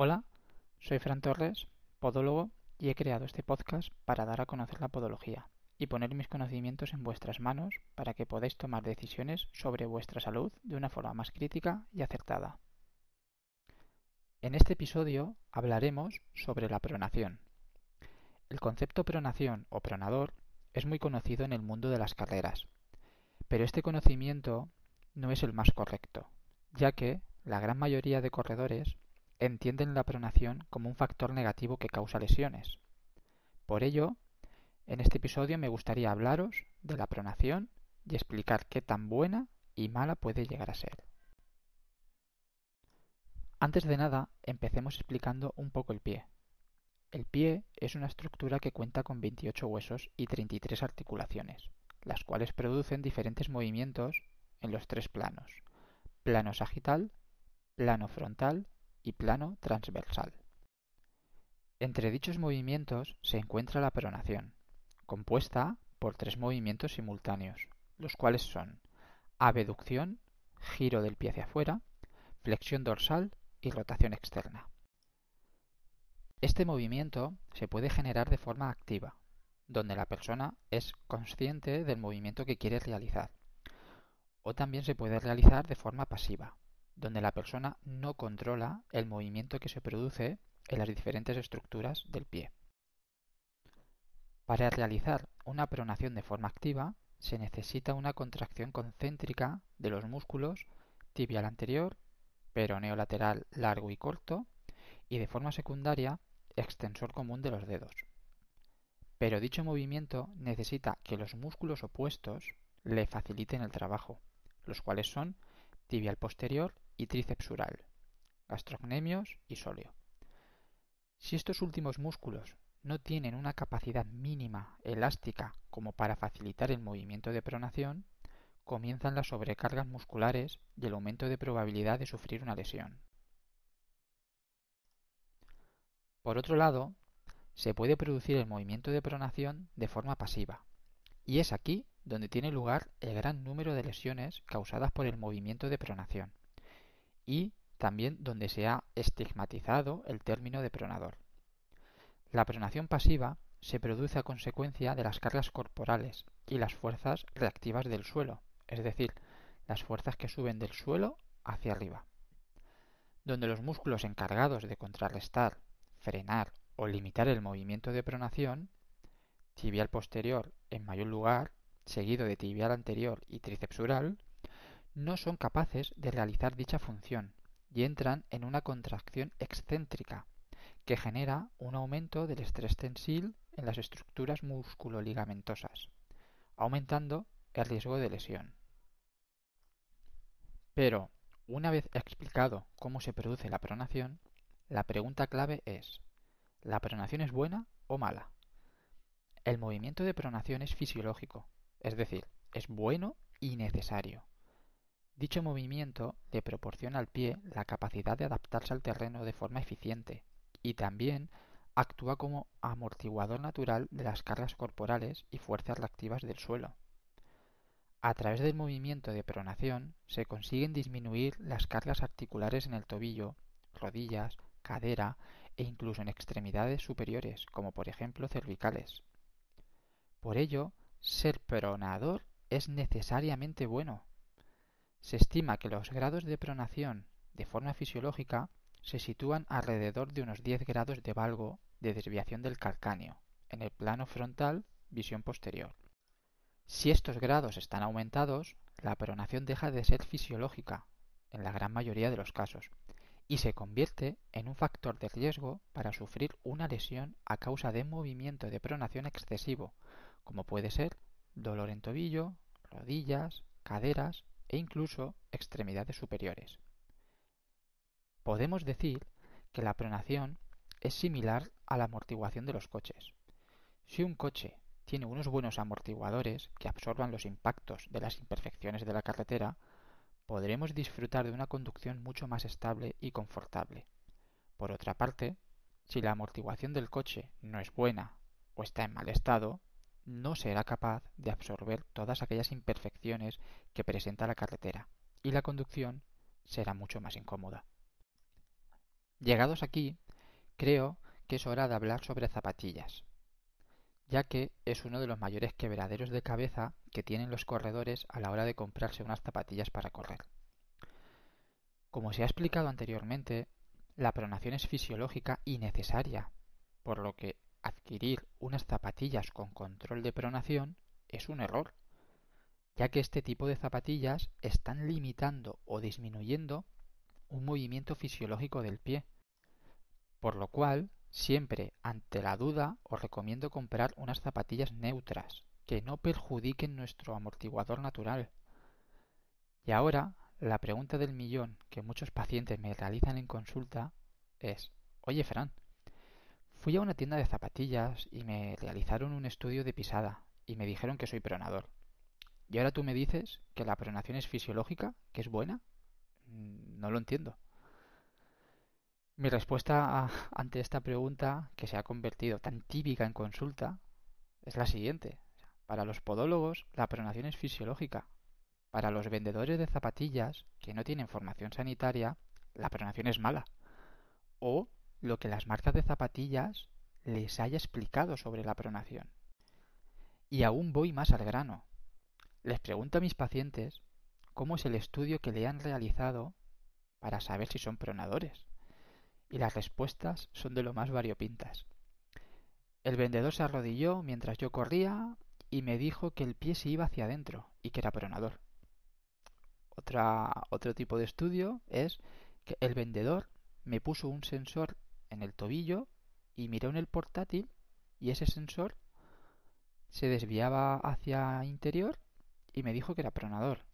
Hola, soy Fran Torres, podólogo, y he creado este podcast para dar a conocer la podología y poner mis conocimientos en vuestras manos para que podáis tomar decisiones sobre vuestra salud de una forma más crítica y acertada. En este episodio hablaremos sobre la pronación. El concepto pronación o pronador es muy conocido en el mundo de las carreras, pero este conocimiento no es el más correcto, ya que la gran mayoría de corredores entienden la pronación como un factor negativo que causa lesiones. Por ello, en este episodio me gustaría hablaros de la pronación y explicar qué tan buena y mala puede llegar a ser. Antes de nada, empecemos explicando un poco el pie. El pie es una estructura que cuenta con 28 huesos y 33 articulaciones, las cuales producen diferentes movimientos en los tres planos, plano sagital, plano frontal plano transversal. Entre dichos movimientos se encuentra la pronación, compuesta por tres movimientos simultáneos, los cuales son abducción, giro del pie hacia afuera, flexión dorsal y rotación externa. Este movimiento se puede generar de forma activa, donde la persona es consciente del movimiento que quiere realizar, o también se puede realizar de forma pasiva, donde la persona no controla el movimiento que se produce en las diferentes estructuras del pie. Para realizar una pronación de forma activa se necesita una contracción concéntrica de los músculos tibial anterior, peroneo lateral largo y corto y de forma secundaria extensor común de los dedos. Pero dicho movimiento necesita que los músculos opuestos le faciliten el trabajo, los cuales son tibial posterior y tricepsural, gastrocnemios y sóleo. Si estos últimos músculos no tienen una capacidad mínima elástica como para facilitar el movimiento de pronación, comienzan las sobrecargas musculares y el aumento de probabilidad de sufrir una lesión. Por otro lado, se puede producir el movimiento de pronación de forma pasiva, y es aquí donde tiene lugar el gran número de lesiones causadas por el movimiento de pronación y también donde se ha estigmatizado el término de pronador. La pronación pasiva se produce a consecuencia de las cargas corporales y las fuerzas reactivas del suelo, es decir, las fuerzas que suben del suelo hacia arriba, donde los músculos encargados de contrarrestar, frenar o limitar el movimiento de pronación, tibial posterior en mayor lugar, seguido de tibial anterior y tricepsural, no son capaces de realizar dicha función y entran en una contracción excéntrica que genera un aumento del estrés tensil en las estructuras musculoligamentosas, aumentando el riesgo de lesión. Pero, una vez explicado cómo se produce la pronación, la pregunta clave es, ¿la pronación es buena o mala? El movimiento de pronación es fisiológico, es decir, es bueno y necesario. Dicho movimiento le proporciona al pie la capacidad de adaptarse al terreno de forma eficiente y también actúa como amortiguador natural de las cargas corporales y fuerzas reactivas del suelo. A través del movimiento de pronación se consiguen disminuir las cargas articulares en el tobillo, rodillas, cadera e incluso en extremidades superiores, como por ejemplo cervicales. Por ello, ser pronador es necesariamente bueno, se estima que los grados de pronación de forma fisiológica se sitúan alrededor de unos 10 grados de valgo de desviación del calcáneo en el plano frontal visión posterior. Si estos grados están aumentados, la pronación deja de ser fisiológica en la gran mayoría de los casos y se convierte en un factor de riesgo para sufrir una lesión a causa de movimiento de pronación excesivo, como puede ser dolor en tobillo, rodillas, caderas e incluso extremidades superiores. Podemos decir que la pronación es similar a la amortiguación de los coches. Si un coche tiene unos buenos amortiguadores que absorban los impactos de las imperfecciones de la carretera, podremos disfrutar de una conducción mucho más estable y confortable. Por otra parte, si la amortiguación del coche no es buena o está en mal estado, no será capaz de absorber todas aquellas imperfecciones que presenta la carretera y la conducción será mucho más incómoda. Llegados aquí, creo que es hora de hablar sobre zapatillas, ya que es uno de los mayores quebraderos de cabeza que tienen los corredores a la hora de comprarse unas zapatillas para correr. Como se ha explicado anteriormente, la pronación es fisiológica y necesaria, por lo que adquirir unas zapatillas con control de pronación es un error, ya que este tipo de zapatillas están limitando o disminuyendo un movimiento fisiológico del pie, por lo cual siempre ante la duda os recomiendo comprar unas zapatillas neutras que no perjudiquen nuestro amortiguador natural. Y ahora la pregunta del millón que muchos pacientes me realizan en consulta es, oye Fran, fui a una tienda de zapatillas y me realizaron un estudio de pisada y me dijeron que soy pronador. Y ahora tú me dices que la pronación es fisiológica, que es buena. Mm, no lo entiendo. Mi respuesta ante esta pregunta, que se ha convertido tan típica en consulta, es la siguiente. Para los podólogos, la pronación es fisiológica, para los vendedores de zapatillas que no tienen formación sanitaria, la pronación es mala. O lo que las marcas de zapatillas les haya explicado sobre la pronación. Y aún voy más al grano. Les pregunto a mis pacientes cómo es el estudio que le han realizado para saber si son pronadores. Y las respuestas son de lo más variopintas. El vendedor se arrodilló mientras yo corría y me dijo que el pie se iba hacia adentro y que era pronador. Otro tipo de estudio es que el vendedor me puso un sensor en el tobillo y miró en el portátil y ese sensor se desviaba hacia interior y me dijo que era pronador.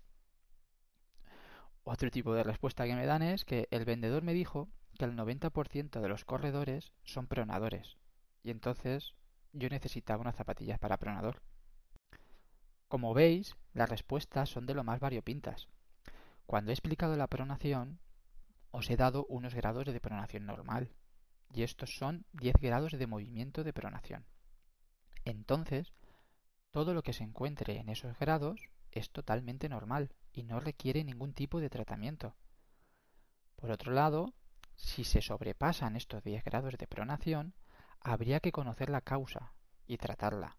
Otro tipo de respuesta que me dan es que el vendedor me dijo que el 90% de los corredores son pronadores y entonces yo necesitaba unas zapatillas para pronador. Como veis, las respuestas son de lo más variopintas. Cuando he explicado la pronación, os he dado unos grados de pronación normal, y estos son 10 grados de movimiento de pronación. Entonces, todo lo que se encuentre en esos grados es totalmente normal y no requiere ningún tipo de tratamiento. Por otro lado, si se sobrepasan estos 10 grados de pronación, habría que conocer la causa y tratarla,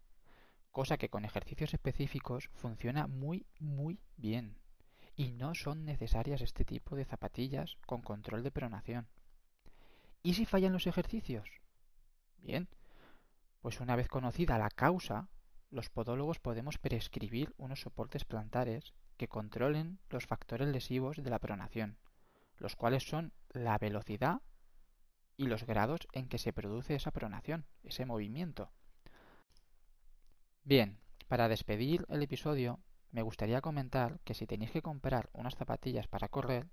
cosa que con ejercicios específicos funciona muy muy bien y no son necesarias este tipo de zapatillas con control de pronación. ¿Y si fallan los ejercicios? Bien, pues una vez conocida la causa, los podólogos podemos prescribir unos soportes plantares que controlen los factores lesivos de la pronación, los cuales son la velocidad y los grados en que se produce esa pronación, ese movimiento. Bien, para despedir el episodio me gustaría comentar que si tenéis que comprar unas zapatillas para correr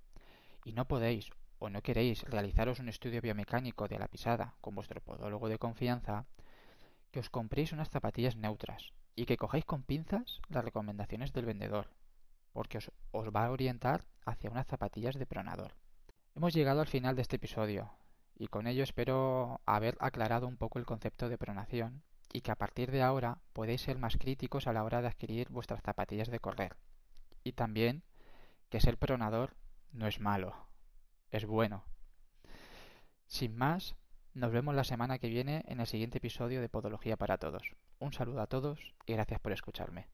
y no podéis o no queréis realizaros un estudio biomecánico de la pisada con vuestro podólogo de confianza, que os compréis unas zapatillas neutras y que cojáis con pinzas las recomendaciones del vendedor, porque os, os va a orientar hacia unas zapatillas de pronador. Hemos llegado al final de este episodio y con ello espero haber aclarado un poco el concepto de pronación y que a partir de ahora podéis ser más críticos a la hora de adquirir vuestras zapatillas de correr. Y también que ser pronador no es malo, es bueno. Sin más, nos vemos la semana que viene en el siguiente episodio de Podología para Todos. Un saludo a todos y gracias por escucharme.